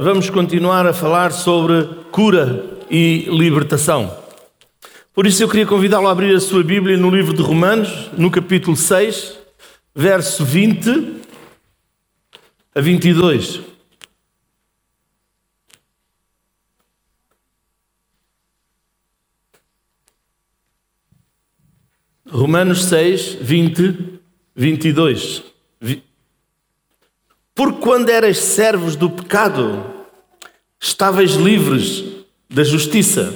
vamos continuar a falar sobre cura e libertação. Por isso eu queria convidá-lo a abrir a sua Bíblia no livro de Romanos, no capítulo 6, verso 20 a 22. Romanos 6, 20, 22. Porque quando eras servos do pecado, estavais livres da justiça.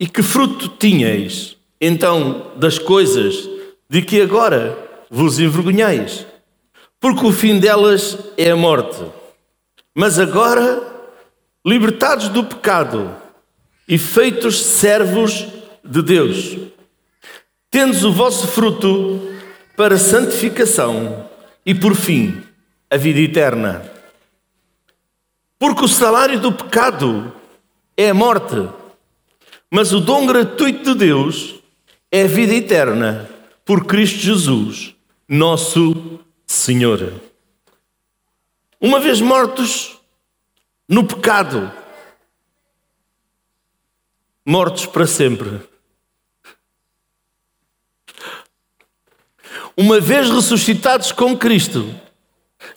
E que fruto tinhais, então, das coisas de que agora vos envergonhais? Porque o fim delas é a morte. Mas agora, libertados do pecado e feitos servos de Deus, tendes o vosso fruto para santificação e, por fim, a vida eterna. Porque o salário do pecado é a morte, mas o dom gratuito de Deus é a vida eterna por Cristo Jesus, nosso Senhor. Uma vez mortos no pecado, mortos para sempre. Uma vez ressuscitados com Cristo,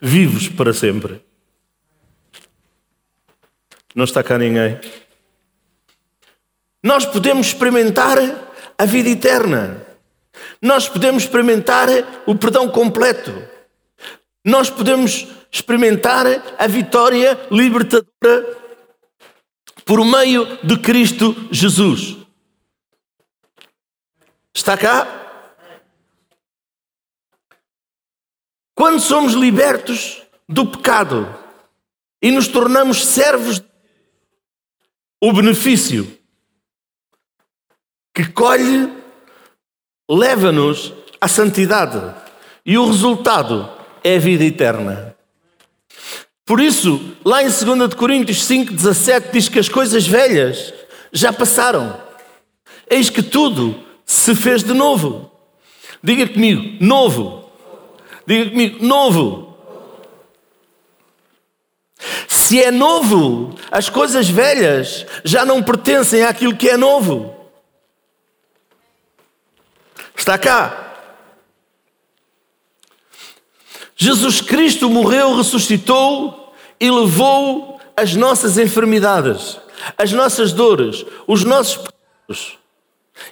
vivos para sempre. Não está cá ninguém. Nós podemos experimentar a vida eterna. Nós podemos experimentar o perdão completo. Nós podemos experimentar a vitória libertadora por meio de Cristo Jesus. Está cá? Quando somos libertos do pecado e nos tornamos servos, o benefício que colhe leva-nos à santidade e o resultado é a vida eterna. Por isso, lá em 2 Coríntios 5,17 diz que as coisas velhas já passaram. Eis que tudo se fez de novo. Diga comigo, novo. Diga comigo, novo. Se é novo, as coisas velhas já não pertencem àquilo que é novo. Está cá. Jesus Cristo morreu, ressuscitou e levou as nossas enfermidades, as nossas dores, os nossos pecados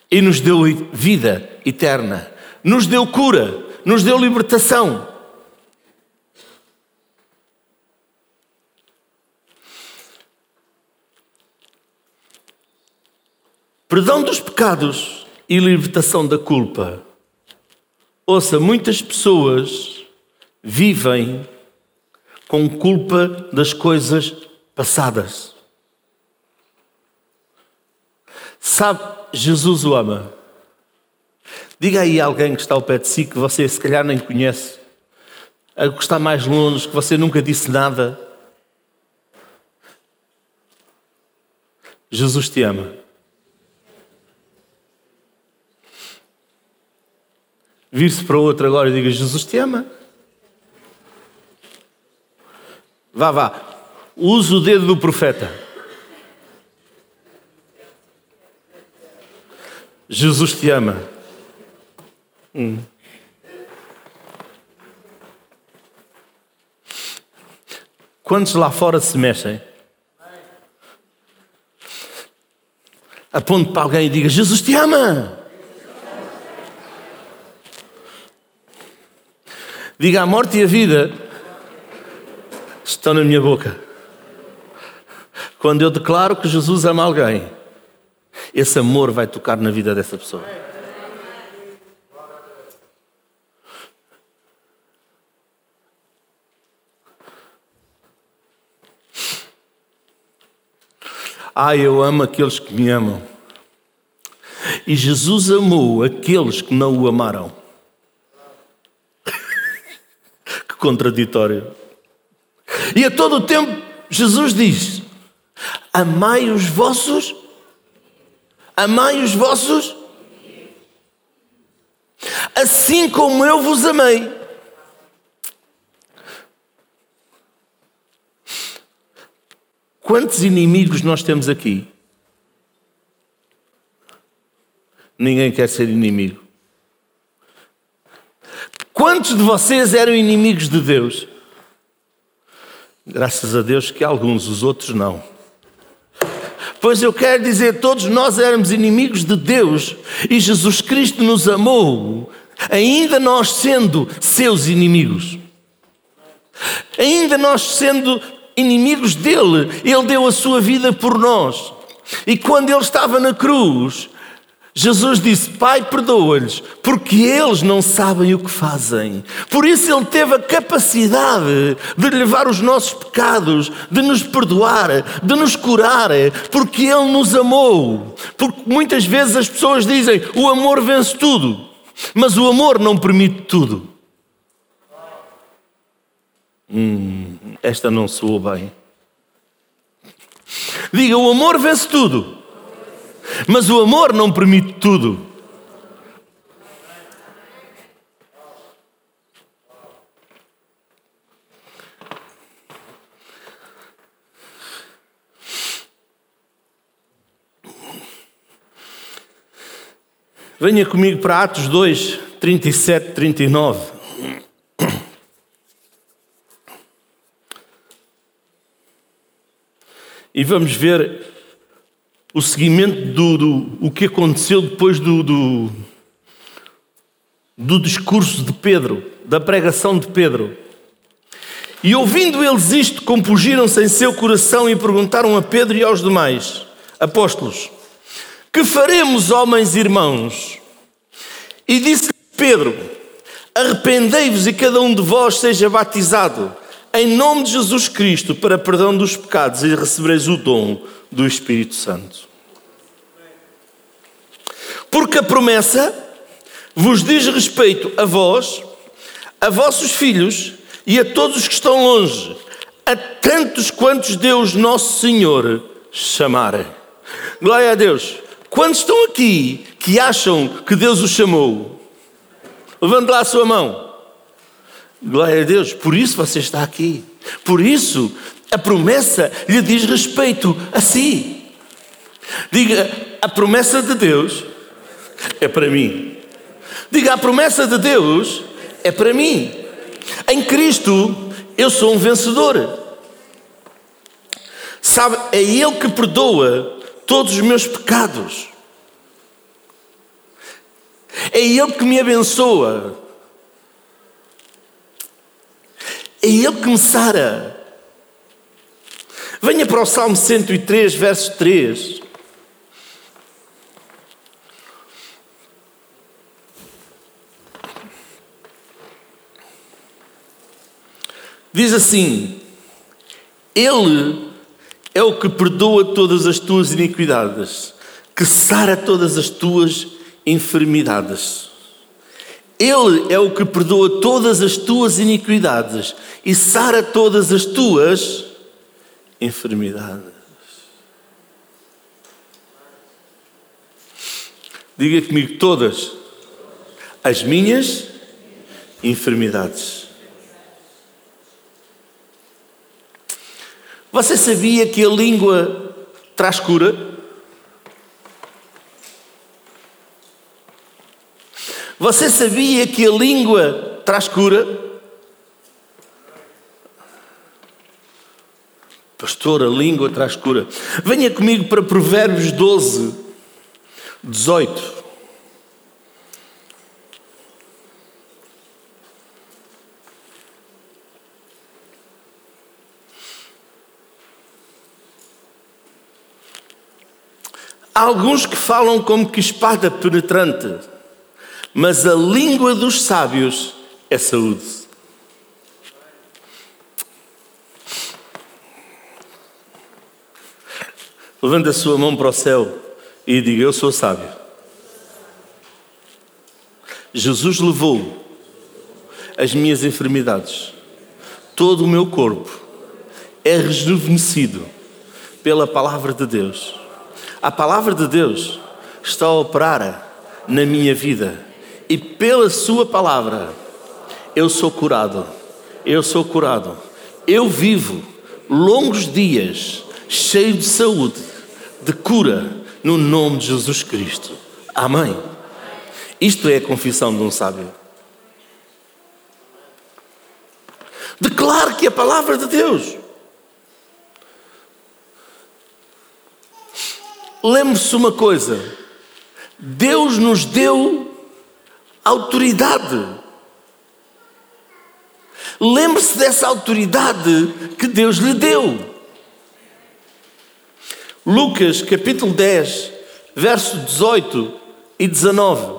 e nos deu vida eterna, nos deu cura, nos deu libertação. Perdão dos pecados e libertação da culpa. Ouça, muitas pessoas vivem com culpa das coisas passadas. Sabe, Jesus o ama. Diga aí alguém que está ao pé de si que você se calhar nem conhece, a que está mais longe, que você nunca disse nada. Jesus te ama. Vir-se para outro agora e diga: Jesus te ama. Vá, vá. Use o dedo do profeta. Jesus te ama. Hum. Quantos lá fora se mexem? Aponte para alguém e diga: Jesus te ama. Diga: a morte e a vida estão na minha boca. Quando eu declaro que Jesus ama alguém, esse amor vai tocar na vida dessa pessoa. Ah, eu amo aqueles que me amam. E Jesus amou aqueles que não o amaram. que contraditório. E a todo o tempo Jesus diz: Amai os vossos, amai os vossos, assim como eu vos amei. Quantos inimigos nós temos aqui? Ninguém quer ser inimigo. Quantos de vocês eram inimigos de Deus? Graças a Deus que alguns, os outros não. Pois eu quero dizer, todos nós éramos inimigos de Deus e Jesus Cristo nos amou, ainda nós sendo seus inimigos. Ainda nós sendo inimigos dele, ele deu a sua vida por nós. E quando ele estava na cruz, Jesus disse: Pai, perdoa-lhes, porque eles não sabem o que fazem. Por isso ele teve a capacidade de levar os nossos pecados, de nos perdoar, de nos curar, porque ele nos amou. Porque muitas vezes as pessoas dizem: o amor vence tudo, mas o amor não permite tudo. Hum, esta não soou bem. Diga: o amor vence tudo mas o amor não permite tudo. Venha comigo para Atos 2, 37, 39. E vamos ver o seguimento do, do o que aconteceu depois do, do, do discurso de Pedro, da pregação de Pedro. E ouvindo eles isto, compungiram-se em seu coração e perguntaram a Pedro e aos demais apóstolos: Que faremos, homens e irmãos? E disse Pedro: Arrependei-vos e cada um de vós seja batizado em nome de Jesus Cristo para perdão dos pecados e recebereis o dom do Espírito Santo. Porque a promessa vos diz respeito a vós, a vossos filhos e a todos os que estão longe, a tantos quantos Deus Nosso Senhor chamar. Glória a Deus. Quantos estão aqui que acham que Deus os chamou? Levante lá a sua mão. Glória a Deus. Por isso você está aqui. Por isso a promessa lhe diz respeito a si. Diga, a promessa de Deus é para mim. Diga, a promessa de Deus é para mim. Em Cristo eu sou um vencedor. Sabe, é Ele que perdoa todos os meus pecados. É Ele que me abençoa. É Ele que me sara. Venha para o Salmo 103, verso 3. Diz assim: Ele é o que perdoa todas as tuas iniquidades, que sara todas as tuas enfermidades. Ele é o que perdoa todas as tuas iniquidades e sara todas as tuas enfermidades. Diga comigo todas as minhas enfermidades. Você sabia que a língua traz cura? Você sabia que a língua traz cura? Pastor, a língua traz cura. Venha comigo para Provérbios 12, 18. Há alguns que falam como que espada penetrante, mas a língua dos sábios é saúde. Levanta a sua mão para o céu e diga: Eu sou sábio. Jesus levou as minhas enfermidades, todo o meu corpo é rejuvenescido pela palavra de Deus. A palavra de Deus está a operar na minha vida e pela Sua palavra eu sou curado. Eu sou curado. Eu vivo longos dias cheio de saúde, de cura, no nome de Jesus Cristo. Amém. Isto é a confissão de um sábio. Declare que a palavra de Deus. Lembre-se uma coisa: Deus nos deu autoridade. Lembre-se dessa autoridade que Deus lhe deu. Lucas capítulo 10, verso 18 e 19.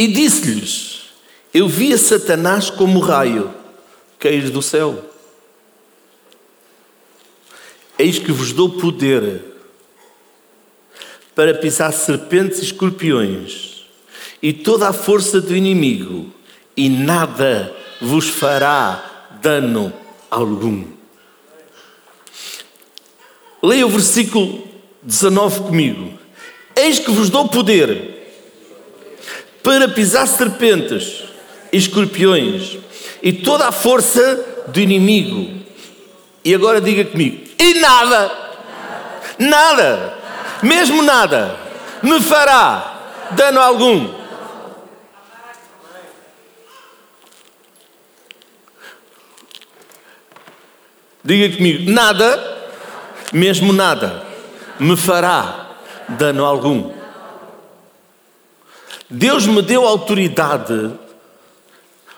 E disse-lhes: Eu via Satanás como raio cair do céu. Eis que vos dou poder para pisar serpentes e escorpiões e toda a força do inimigo, e nada vos fará dano algum. Leia o versículo 19 comigo. Eis que vos dou poder para pisar serpentes e escorpiões e toda a força do inimigo. E agora diga comigo: e nada, nada, mesmo nada, me fará dano algum. Diga comigo: nada, mesmo nada, me fará dano algum. Deus me deu autoridade,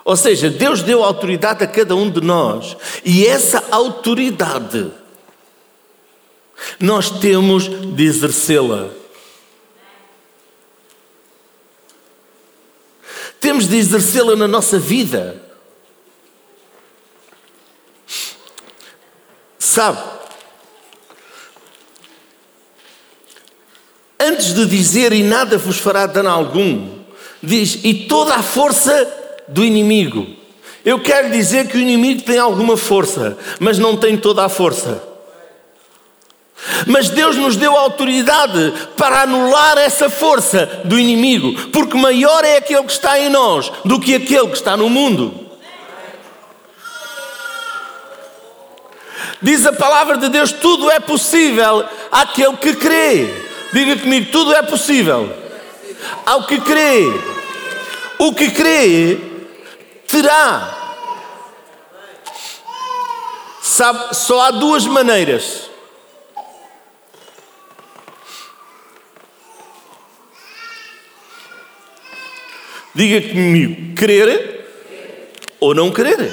ou seja, Deus deu autoridade a cada um de nós, e essa autoridade nós temos de exercê-la. Temos de exercê-la na nossa vida. Sabe, antes de dizer e nada vos fará dano algum, diz e toda a força do inimigo. Eu quero dizer que o inimigo tem alguma força, mas não tem toda a força. Mas Deus nos deu autoridade para anular essa força do inimigo, porque maior é aquele que está em nós do que aquele que está no mundo. Diz a palavra de Deus: tudo é possível àquele que crê. Diga comigo: tudo é possível ao que crê. O que crê terá. Sabe, só há duas maneiras. Diga comigo: crer ou não crer.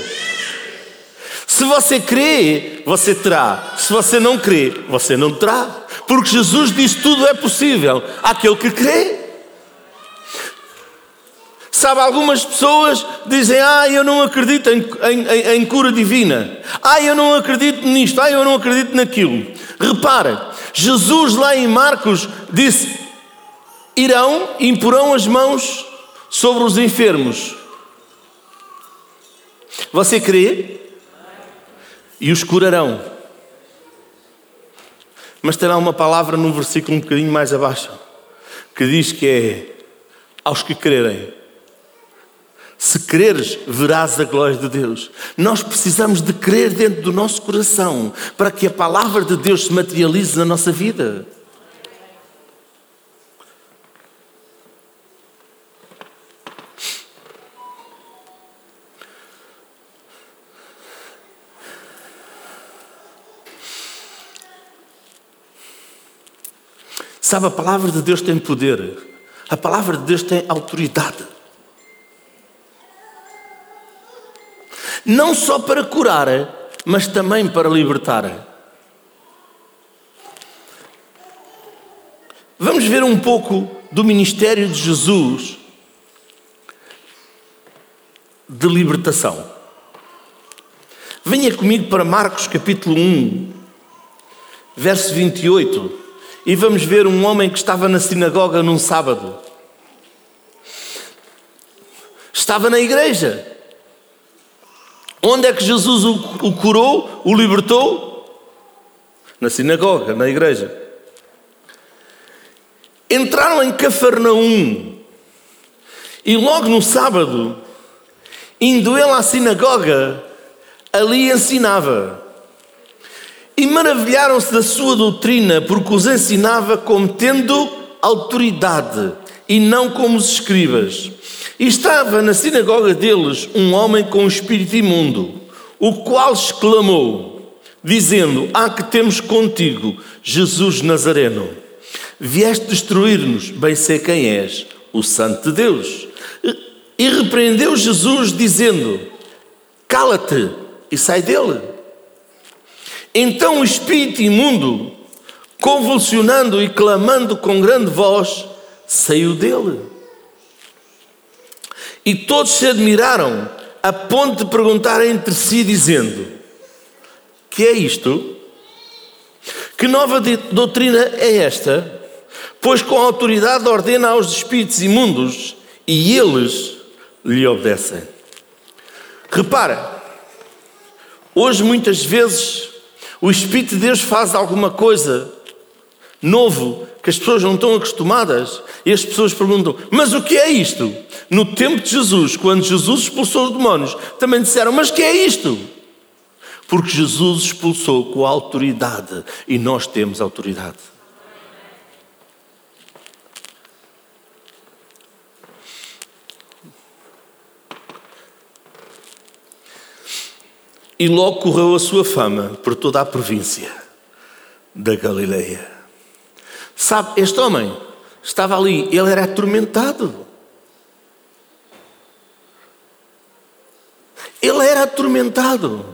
Se você crê, você terá. Se você não crê, você não terá. Porque Jesus disse: tudo é possível àquele que crê. Sabe, algumas pessoas dizem: Ah, eu não acredito em, em, em, cura divina. Ah, eu não acredito nisto. Ah, eu não acredito naquilo. Repara, Jesus lá em Marcos disse: Irão, imporão as mãos sobre os enfermos. Você crê? E os curarão. Mas terá uma palavra no versículo um bocadinho mais abaixo, que diz que é aos que crerem. Se creres, verás a glória de Deus. Nós precisamos de crer dentro do nosso coração para que a palavra de Deus se materialize na nossa vida. Sabe, a palavra de Deus tem poder, a palavra de Deus tem autoridade. Não só para curar, mas também para libertar. Vamos ver um pouco do ministério de Jesus de libertação. Venha comigo para Marcos capítulo 1, verso 28 e vamos ver um homem que estava na sinagoga num sábado. Estava na igreja. Onde é que Jesus o, curou, o libertou? Na sinagoga, na igreja. Entraram em Cafarnaum e logo no sábado, indo ele à sinagoga, ali ensinava. E maravilharam-se da sua doutrina, porque os ensinava como tendo autoridade e não como os escribas. E estava na sinagoga deles um homem com espírito imundo, o qual exclamou, dizendo: Ah, que temos contigo, Jesus Nazareno. Vieste destruir-nos, bem sei quem és, o Santo de Deus. E repreendeu Jesus, dizendo: Cala-te e sai dele. Então o espírito imundo, convulsionando e clamando com grande voz, saiu dele. E todos se admiraram, a ponto de perguntar entre si, dizendo: Que é isto? Que nova doutrina é esta? Pois com autoridade ordena aos espíritos imundos e eles lhe obedecem. Repara, hoje muitas vezes o Espírito de Deus faz alguma coisa novo que as pessoas não estão acostumadas e as pessoas perguntam: Mas o que é isto? No tempo de Jesus, quando Jesus expulsou os demónios, também disseram: Mas que é isto? Porque Jesus expulsou com autoridade e nós temos autoridade. E logo correu a sua fama por toda a província da Galileia. Sabe, este homem estava ali, ele era atormentado. Ele era atormentado.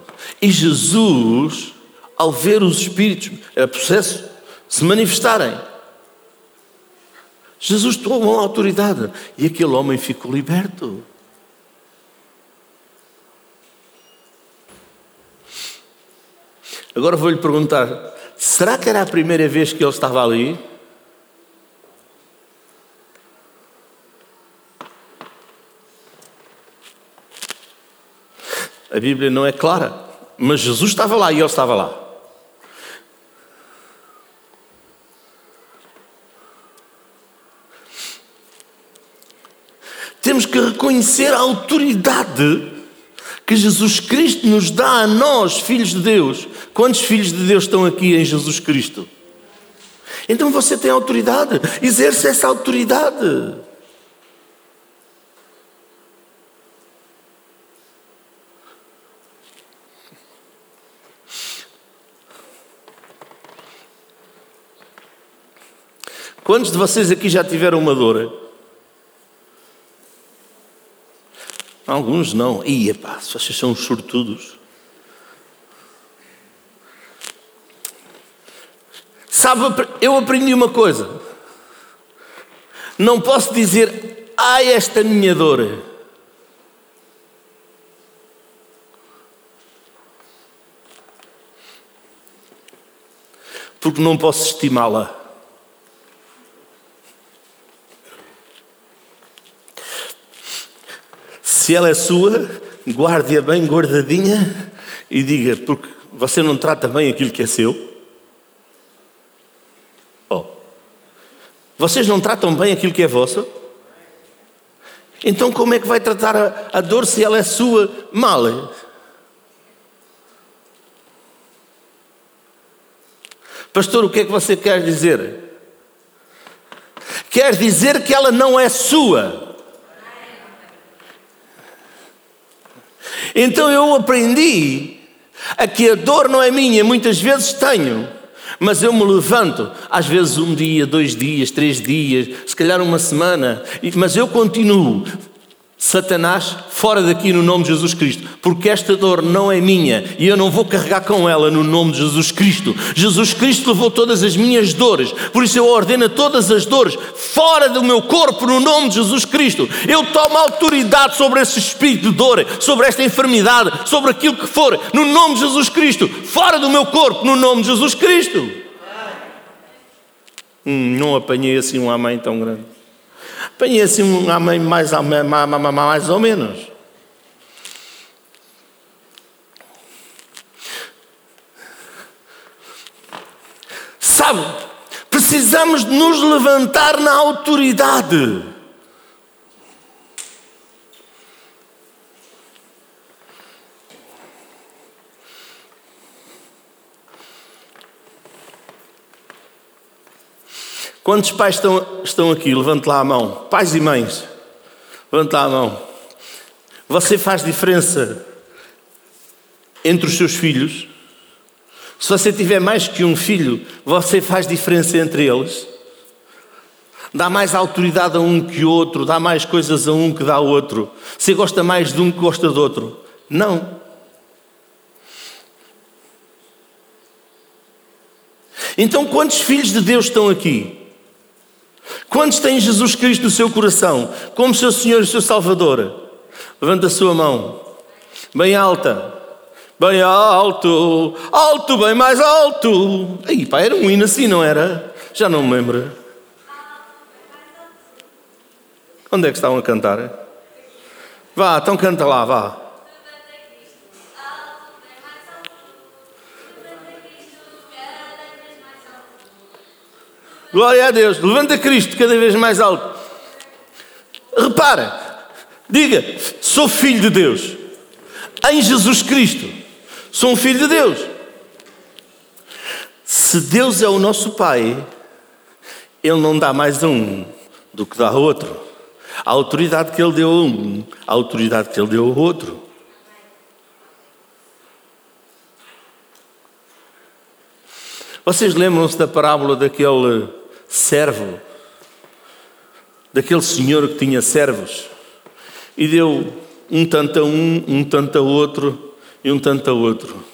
E Jesus, ao ver os espíritos, era processo, se manifestarem, Jesus tomou a autoridade e aquele homem ficou liberto. Agora vou-lhe perguntar: será que era a primeira vez que ele estava ali? A Bíblia não é clara, mas Jesus estava lá e ele estava lá. Temos que reconhecer a autoridade que Jesus Cristo nos dá a nós, filhos de Deus. Quantos filhos de Deus estão aqui em Jesus Cristo? Então você tem autoridade, exerce essa autoridade. Quantos de vocês aqui já tiveram uma dor? Alguns não. Ia pá, se vocês são sortudos. Sabe, eu aprendi uma coisa. Não posso dizer, ai, esta minha dor. Porque não posso estimá-la. Se ela é sua, guarde-a bem guardadinha e diga, porque você não trata bem aquilo que é seu. Vocês não tratam bem aquilo que é vosso? Então como é que vai tratar a, a dor se ela é sua mal? Pastor, o que é que você quer dizer? Quer dizer que ela não é sua. Então eu aprendi a que a dor não é minha, muitas vezes tenho, mas eu me levanto, às vezes um dia, dois dias, três dias, se calhar uma semana, mas eu continuo Satanás, fora daqui no nome de Jesus Cristo, porque esta dor não é minha e eu não vou carregar com ela no nome de Jesus Cristo. Jesus Cristo levou todas as minhas dores, por isso eu ordeno todas as dores fora do meu corpo no nome de Jesus Cristo. Eu tomo autoridade sobre esse espírito de dor, sobre esta enfermidade, sobre aquilo que for, no nome de Jesus Cristo, fora do meu corpo no nome de Jesus Cristo. Hum, não apanhei assim uma mãe tão grande. Apanhei assim um amém mais, mais ou menos. Sabe, precisamos de nos levantar na autoridade. Quantos pais estão, estão aqui? Levante lá a mão. Pais e mães. Levante lá a mão. Você faz diferença entre os seus filhos? Se você tiver mais que um filho, você faz diferença entre eles? Dá mais autoridade a um que outro, dá mais coisas a um que dá ao outro. Você gosta mais de um que gosta do outro? Não. Então, quantos filhos de Deus estão aqui? Quantos têm Jesus Cristo no seu coração como seu Senhor e seu Salvador? Levanta a sua mão, bem alta, bem alto, alto, bem mais alto. Aí, pá, era um hino assim, não era? Já não me lembro. Onde é que estavam a cantar? Vá, então canta lá, vá. Glória a Deus. Levanta Cristo cada vez mais alto. Repara, diga: sou filho de Deus. Em Jesus Cristo, sou um filho de Deus. Se Deus é o nosso Pai, Ele não dá mais a um do que dá a outro. A autoridade que Ele deu a um, a autoridade que Ele deu ao outro. Vocês lembram-se da parábola daquele servo, daquele senhor que tinha servos, e deu um tanto a um, um tanto a outro e um tanto a outro.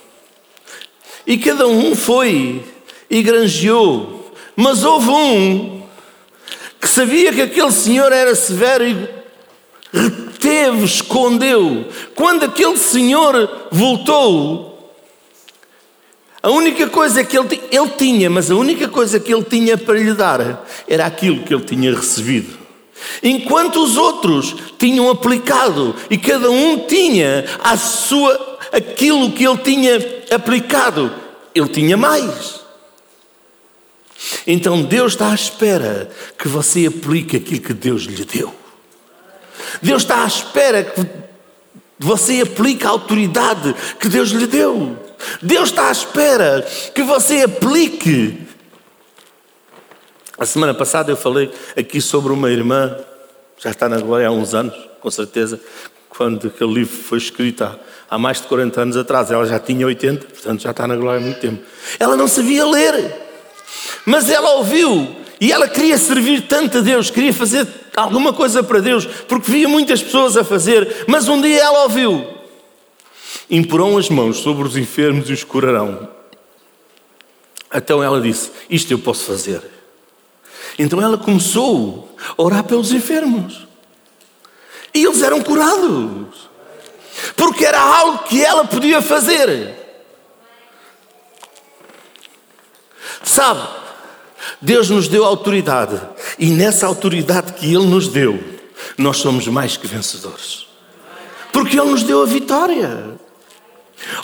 E cada um foi e granjeou, mas houve um que sabia que aquele senhor era severo e reteve, escondeu. Quando aquele senhor voltou, a única coisa que ele, ele tinha, mas a única coisa que ele tinha para lhe dar era aquilo que ele tinha recebido. Enquanto os outros tinham aplicado e cada um tinha a sua aquilo que ele tinha aplicado, ele tinha mais. Então Deus está à espera que você aplique aquilo que Deus lhe deu. Deus está à espera que você aplique a autoridade que Deus lhe deu. Deus está à espera que você aplique. A semana passada eu falei aqui sobre uma irmã, já está na glória há uns anos, com certeza, quando aquele livro foi escrito há, há mais de 40 anos atrás, ela já tinha 80, portanto já está na glória há muito tempo. Ela não sabia ler, mas ela ouviu e ela queria servir tanto a Deus, queria fazer alguma coisa para Deus, porque via muitas pessoas a fazer, mas um dia ela ouviu imporão as mãos sobre os enfermos e os curarão. Então ela disse: Isto eu posso fazer. Então ela começou a orar pelos enfermos. E eles eram curados. Porque era algo que ela podia fazer. Sabe, Deus nos deu autoridade. E nessa autoridade que Ele nos deu, nós somos mais que vencedores. Porque Ele nos deu a vitória.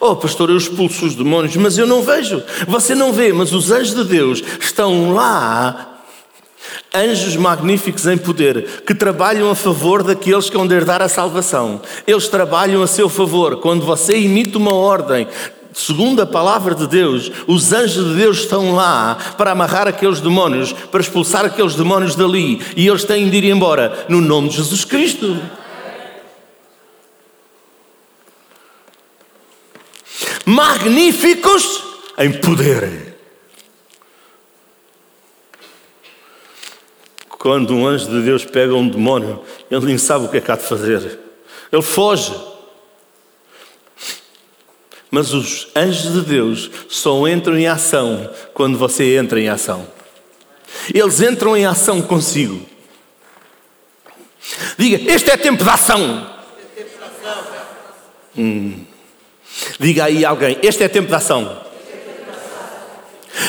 Oh, pastor, eu expulso os demónios, mas eu não vejo. Você não vê, mas os anjos de Deus estão lá. Anjos magníficos em poder, que trabalham a favor daqueles que vão herdar a salvação. Eles trabalham a seu favor. Quando você emite uma ordem, segundo a palavra de Deus, os anjos de Deus estão lá para amarrar aqueles demónios, para expulsar aqueles demónios dali. E eles têm de ir embora no nome de Jesus Cristo. Magníficos em poder. Quando um anjo de Deus pega um demónio, ele nem sabe o que é que há de fazer. Ele foge. Mas os anjos de Deus só entram em ação quando você entra em ação. Eles entram em ação consigo. Diga, este é tempo de ação. Hum. Diga aí alguém: este é tempo de ação.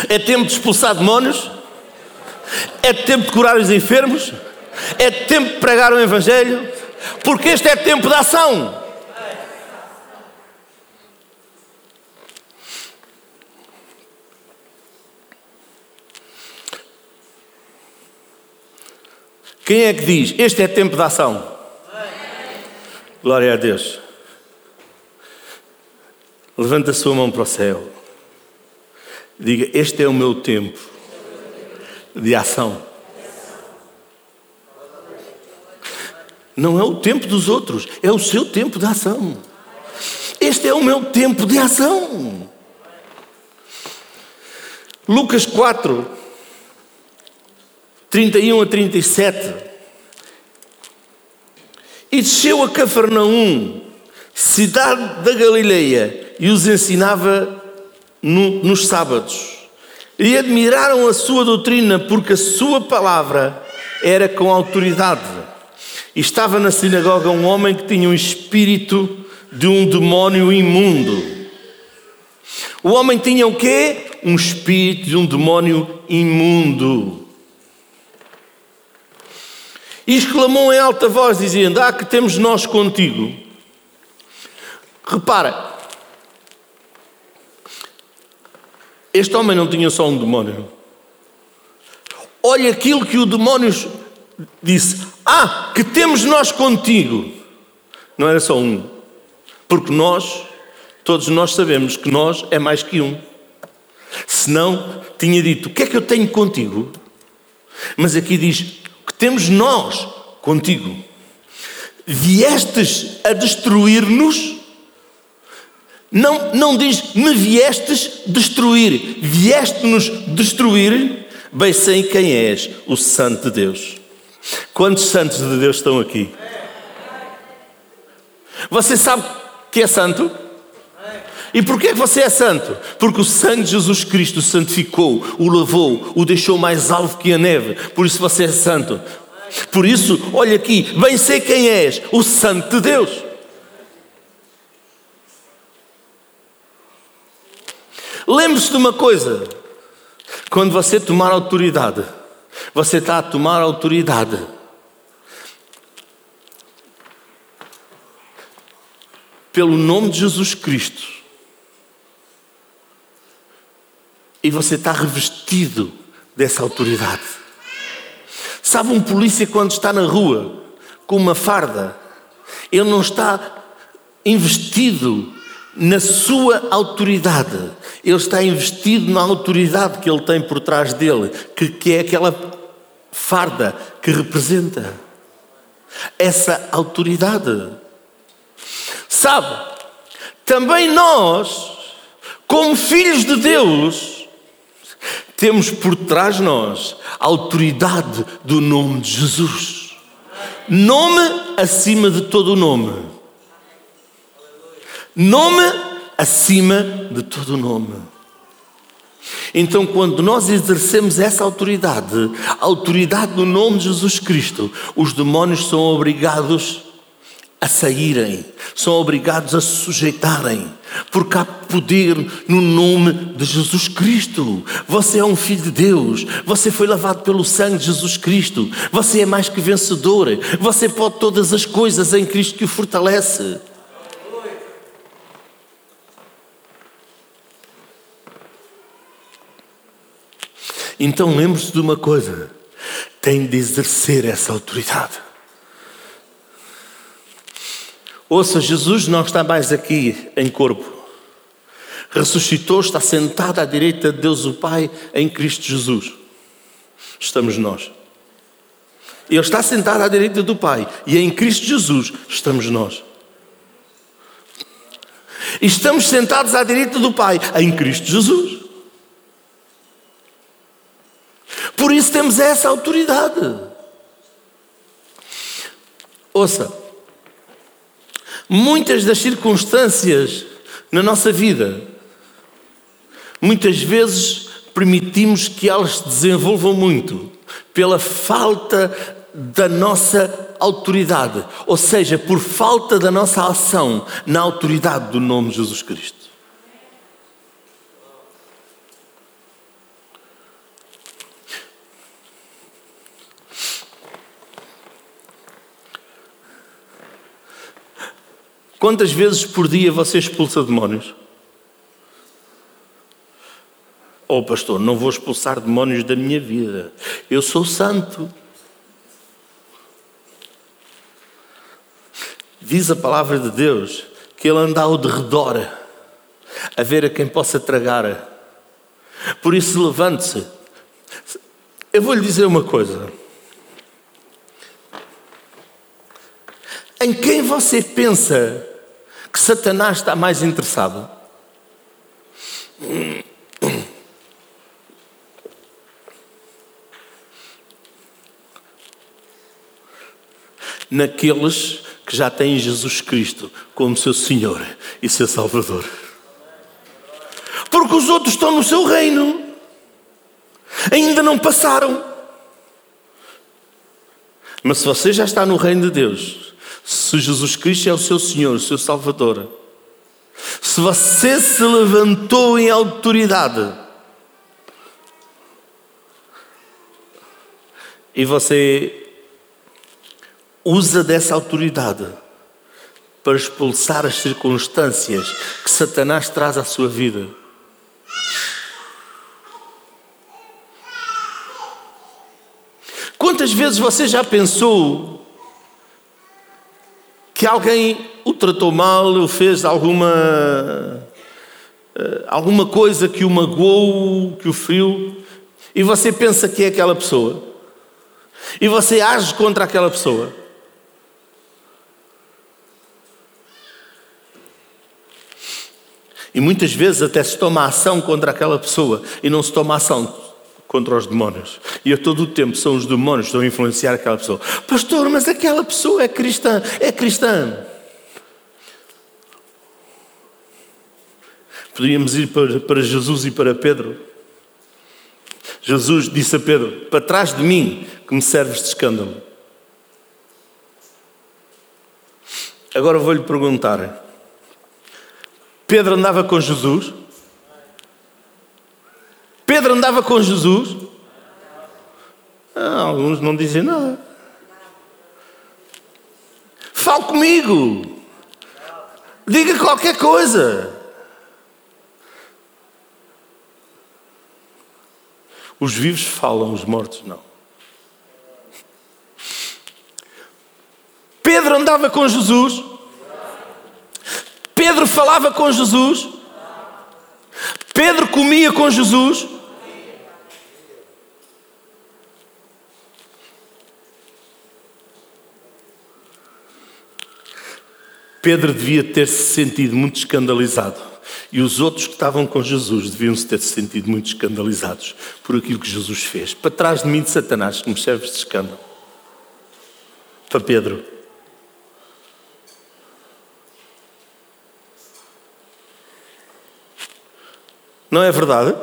É tempo de expulsar demónios. É tempo de curar os enfermos. É tempo de pregar o Evangelho. Porque este é tempo de ação. Quem é que diz: Este é tempo de ação? Glória a Deus. Levanta a sua mão para o céu. Diga: Este é o meu tempo de ação. Não é o tempo dos outros, é o seu tempo de ação. Este é o meu tempo de ação. Lucas 4, 31 a 37. E desceu a Cafarnaum, cidade da Galileia, e os ensinava no, nos sábados. E admiraram a sua doutrina, porque a sua palavra era com autoridade. E estava na sinagoga um homem que tinha um espírito de um demónio imundo. O homem tinha o quê? Um espírito de um demónio imundo e exclamou em alta voz, dizendo: Ah, que temos nós contigo. Repara, este homem não tinha só um demónio. Olha aquilo que o demónio disse: Ah, que temos nós contigo. Não era só um, porque nós, todos nós sabemos que nós é mais que um. Senão, tinha dito: O que é que eu tenho contigo? Mas aqui diz: temos nós contigo. Viestes a destruir-nos? Não, não diz me viestes destruir, vieste-nos destruir? Bem sei quem és, o Santo de Deus. Quantos santos de Deus estão aqui? Você sabe que é santo? E porquê que você é santo? Porque o sangue de Jesus Cristo santificou, o lavou, o deixou mais alvo que a neve. Por isso você é santo. Por isso, olha aqui, bem sei quem és, o santo de Deus. Lembre-se de uma coisa: quando você tomar autoridade, você está a tomar autoridade. Pelo nome de Jesus Cristo e você está revestido dessa autoridade. Sabe um polícia quando está na rua com uma farda, ele não está investido na sua autoridade, ele está investido na autoridade que ele tem por trás dele, que, que é aquela farda que representa essa autoridade. Sabe, também nós, como filhos de Deus, temos por trás de nós a autoridade do nome de Jesus. Nome acima de todo o nome. Nome acima de todo nome. Então, quando nós exercemos essa autoridade, a autoridade do nome de Jesus Cristo, os demónios são obrigados a saírem, são obrigados a se sujeitarem, porque há poder no nome de Jesus Cristo. Você é um filho de Deus, você foi lavado pelo sangue de Jesus Cristo, você é mais que vencedor, você pode todas as coisas em Cristo que o fortalece. Então lembre-se de uma coisa: tem de exercer essa autoridade. Ouça, Jesus não está mais aqui em corpo. Ressuscitou, está sentado à direita de Deus o Pai em Cristo Jesus. Estamos nós. Ele está sentado à direita do Pai e em Cristo Jesus estamos nós. estamos sentados à direita do Pai em Cristo Jesus. Por isso temos essa autoridade. Ouça, Muitas das circunstâncias na nossa vida, muitas vezes permitimos que elas se desenvolvam muito pela falta da nossa autoridade, ou seja, por falta da nossa ação na autoridade do nome de Jesus Cristo. Quantas vezes por dia você expulsa demónios? Oh, pastor, não vou expulsar demónios da minha vida. Eu sou santo. Diz a palavra de Deus que ele anda ao derredor a ver a quem possa tragar. Por isso, levante-se. Eu vou lhe dizer uma coisa. Em quem você pensa que Satanás está mais interessado? Naqueles que já têm Jesus Cristo como seu Senhor e seu Salvador. Porque os outros estão no seu reino, ainda não passaram. Mas se você já está no reino de Deus, se Jesus Cristo é o seu Senhor, o seu Salvador, se você se levantou em autoridade e você usa dessa autoridade para expulsar as circunstâncias que Satanás traz à sua vida. Quantas vezes você já pensou que alguém o tratou mal, ou fez alguma, eh, alguma coisa que o magoou, que o feriu, e você pensa que é aquela pessoa, e você age contra aquela pessoa? E muitas vezes até se toma ação contra aquela pessoa e não se toma ação contra os demónios. E a todo o tempo são os demónios que estão a influenciar aquela pessoa. Pastor, mas aquela pessoa é cristã, é cristã. Podíamos ir para, para Jesus e para Pedro. Jesus disse a Pedro: Para trás de mim, que me serves de escândalo. Agora vou-lhe perguntar: Pedro andava com Jesus? Pedro andava com Jesus? Ah, alguns não dizem nada. Fale comigo. Diga qualquer coisa. Os vivos falam, os mortos não. Pedro andava com Jesus? Pedro falava com Jesus? Pedro comia com Jesus? Pedro devia ter-se sentido muito escandalizado. E os outros que estavam com Jesus deviam se ter sentido muito escandalizados por aquilo que Jesus fez. Para trás de mim de Satanás, que me serves de escândalo. Para Pedro. Não é verdade?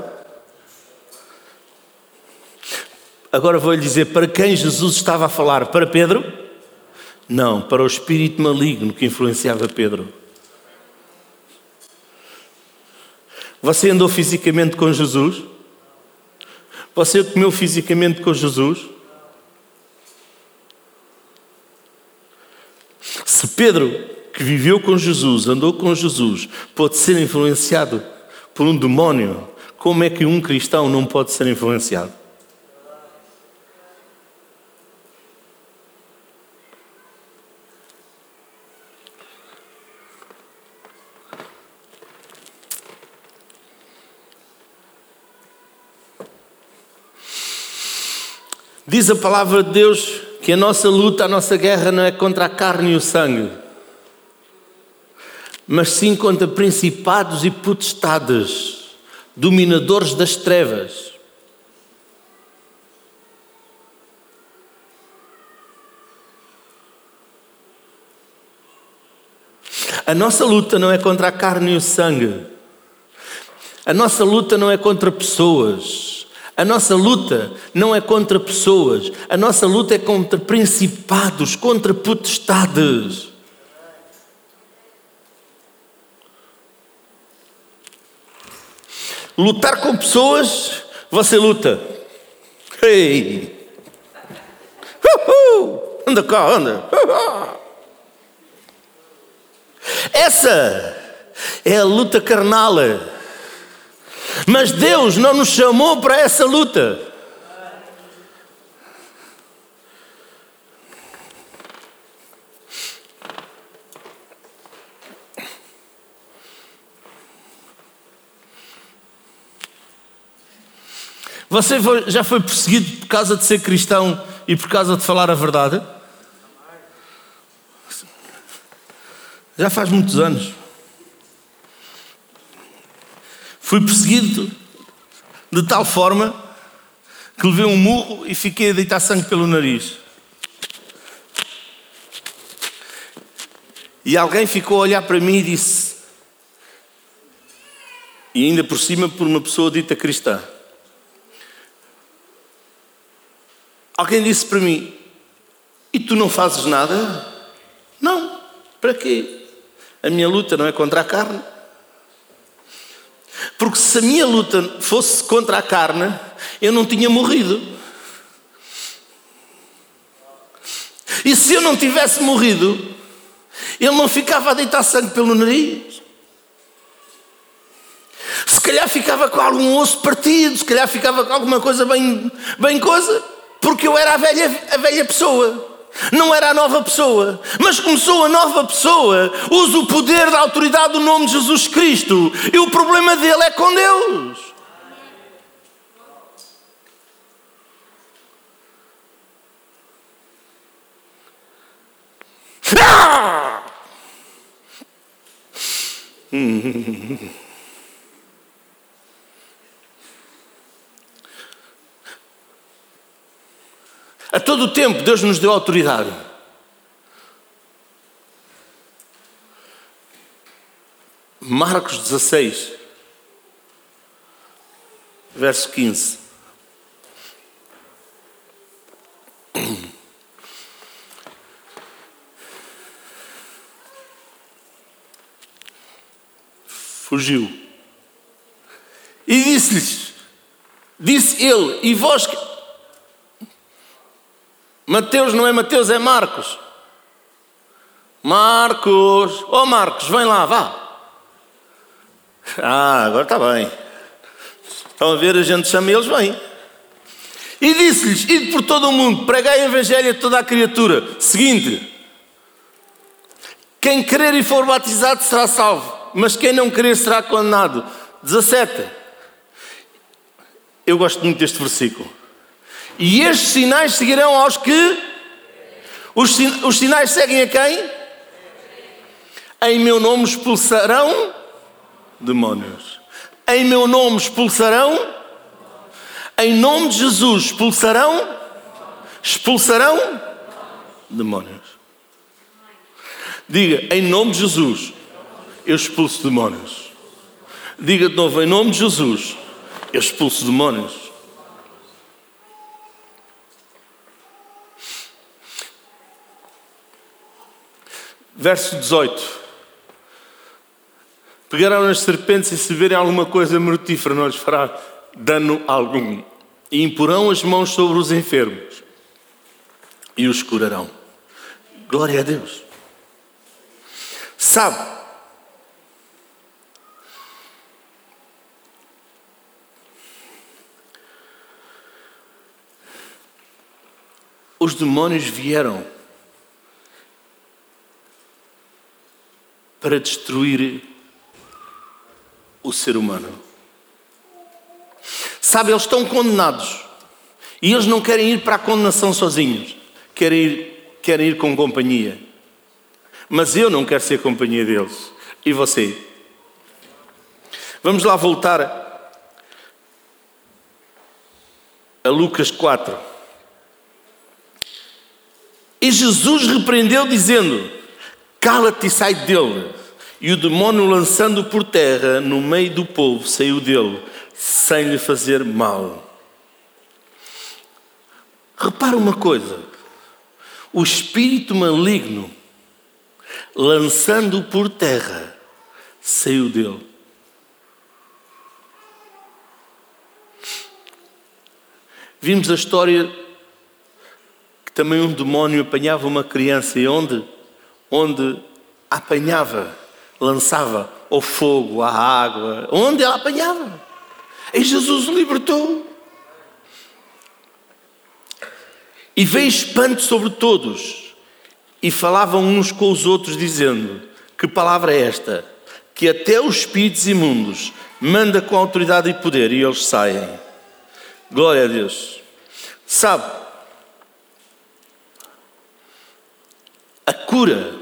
Agora vou-lhe dizer para quem Jesus estava a falar. Para Pedro? Não, para o espírito maligno que influenciava Pedro. Você andou fisicamente com Jesus? Você comeu fisicamente com Jesus? Se Pedro, que viveu com Jesus, andou com Jesus, pode ser influenciado por um demónio, como é que um cristão não pode ser influenciado? Diz a palavra de Deus que a nossa luta, a nossa guerra não é contra a carne e o sangue, mas sim contra principados e potestades, dominadores das trevas. A nossa luta não é contra a carne e o sangue. A nossa luta não é contra pessoas. A nossa luta não é contra pessoas. A nossa luta é contra principados, contra potestades. Lutar com pessoas, você luta. Ei! Uhul! Anda cá, anda. Uhul! Essa é a luta carnal. Mas Deus não nos chamou para essa luta. Você já foi perseguido por causa de ser cristão e por causa de falar a verdade? Já faz muitos anos. Fui perseguido de tal forma que levei um murro e fiquei a deitar sangue pelo nariz. E alguém ficou a olhar para mim e disse, e ainda por cima por uma pessoa dita cristã. Alguém disse para mim: E tu não fazes nada? Não. Para quê? A minha luta não é contra a carne. Porque se a minha luta fosse contra a carne, eu não tinha morrido. E se eu não tivesse morrido, ele não ficava a deitar sangue pelo nariz. Se calhar ficava com algum osso partido, se calhar ficava com alguma coisa bem, bem coisa, porque eu era a velha, a velha pessoa. Não era a nova pessoa, mas começou a nova pessoa, usa o poder da autoridade do nome de Jesus Cristo, e o problema dele é com Deus. Ah! todo o tempo Deus nos deu autoridade. Marcos 16, verso 15. Fugiu. E disse-lhes: Disse ele, e vós Mateus não é Mateus, é Marcos. Marcos, oh Marcos, vem lá, vá. Ah, agora está bem. Estão a ver, a gente chama eles, vem. E disse-lhes: Ide por todo o mundo, pregai o Evangelho a toda a criatura. Seguinte: Quem crer e for batizado será salvo, mas quem não crer será condenado. 17. Eu gosto muito deste versículo. E estes sinais seguirão aos que? Os, os sinais seguem a quem? Em meu nome expulsarão demónios. Em meu nome expulsarão. Em nome de Jesus expulsarão. Expulsarão demónios. Diga, em nome de Jesus, eu expulso demónios. Diga de novo, em nome de Jesus, eu expulso demónios. Verso 18. Pegarão nas serpentes e se verem alguma coisa mortífera, não lhes fará dano algum. E imporão as mãos sobre os enfermos e os curarão. Glória a Deus. Sabe, os demónios vieram para destruir o ser humano. Sabe, eles estão condenados e eles não querem ir para a condenação sozinhos, querem ir, querem ir com companhia. Mas eu não quero ser companhia deles. E você? Vamos lá voltar a Lucas 4. E Jesus repreendeu, dizendo: Cala-te e sai dele. E o demónio, lançando por terra no meio do povo, saiu dele, sem lhe fazer mal. Repara uma coisa: o espírito maligno, lançando por terra, saiu dele. Vimos a história que também um demónio apanhava uma criança e onde? Onde apanhava lançava ao fogo, à água, onde ela apanhava. E Jesus o libertou. E veio espanto sobre todos, e falavam uns com os outros, dizendo: Que palavra é esta? Que até os espíritos imundos manda com autoridade e poder, e eles saem. Glória a Deus. Sabe, a cura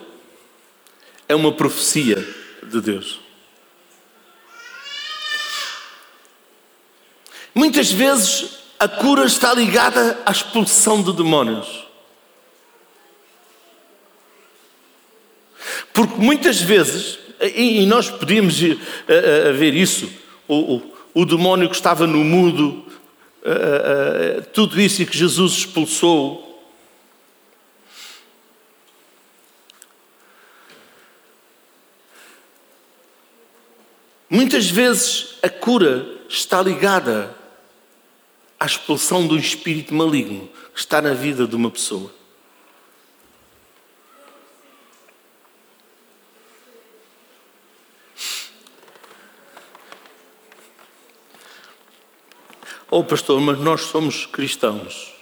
é uma profecia de Deus. Muitas vezes a cura está ligada à expulsão de demónios. Porque muitas vezes, e nós podíamos eh, eh, ver isso, o, o, o demónio que estava no mudo, eh, tudo isso e que Jesus expulsou. Muitas vezes a cura está ligada à expulsão de um espírito maligno que está na vida de uma pessoa. Oh, pastor, mas nós somos cristãos.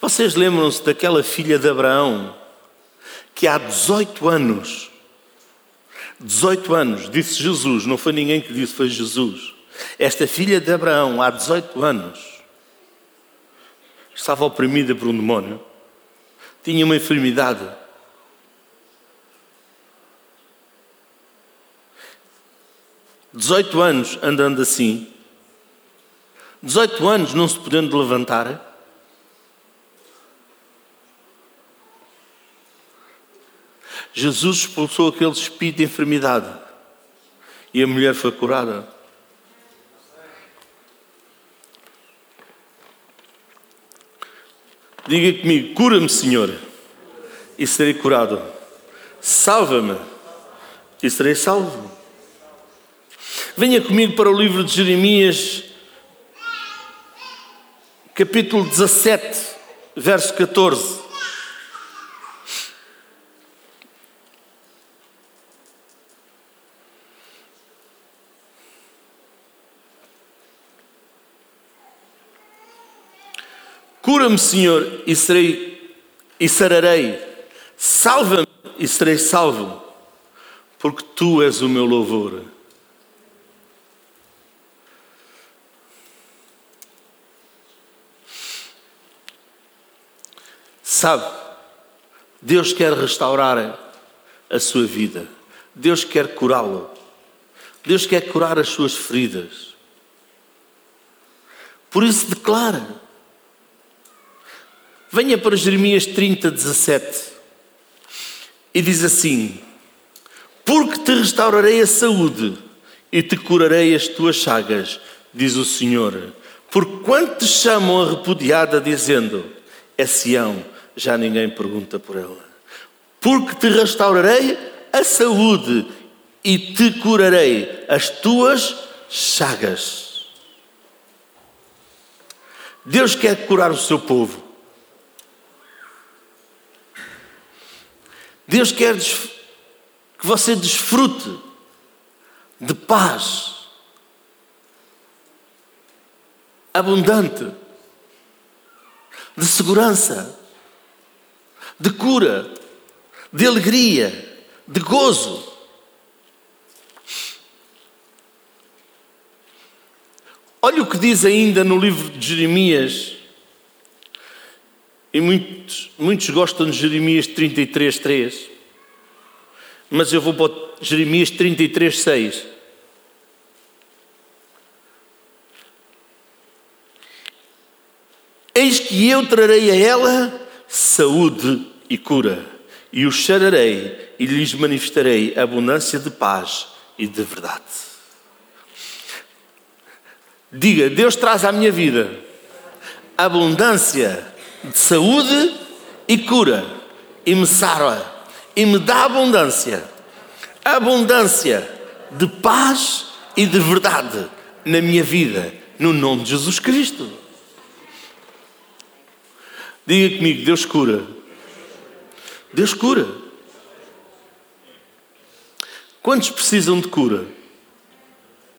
Vocês lembram-se daquela filha de Abraão que há 18 anos, 18 anos, disse Jesus, não foi ninguém que disse, foi Jesus. Esta filha de Abraão, há 18 anos, estava oprimida por um demónio, tinha uma enfermidade. Dezoito anos andando assim, 18 anos não se podendo levantar. Jesus expulsou aquele espírito de enfermidade e a mulher foi curada. Diga comigo: cura-me, Senhor, e serei curado. Salva-me e serei salvo. Venha comigo para o livro de Jeremias, capítulo 17, verso 14. Cura-me, Senhor, e serei e sararei. Salva-me e serei salvo, porque tu és o meu louvor. Sabe, Deus quer restaurar a sua vida. Deus quer curá-lo. Deus quer curar as suas feridas. Por isso declara. Venha para Jeremias 30, 17 e diz assim: Porque te restaurarei a saúde e te curarei as tuas chagas, diz o Senhor. Por quanto te chamam a repudiada, dizendo: É Sião já ninguém pergunta por ela. Porque te restaurarei a saúde e te curarei as tuas chagas. Deus quer curar o seu povo. Deus quer que você desfrute de paz abundante, de segurança de cura, de alegria, de gozo. Olha o que diz ainda no livro de Jeremias, e muitos, muitos gostam de Jeremias 33, 3, mas eu vou para Jeremias 33, 6. Eis que eu trarei a ela saúde e cura, e os chararei e lhes manifestarei abundância de paz e de verdade. Diga, Deus traz à minha vida abundância de saúde e cura, e me sara, e me dá abundância, abundância de paz e de verdade na minha vida, no nome de Jesus Cristo. Diga comigo, Deus cura. Deus cura. Quantos precisam de cura?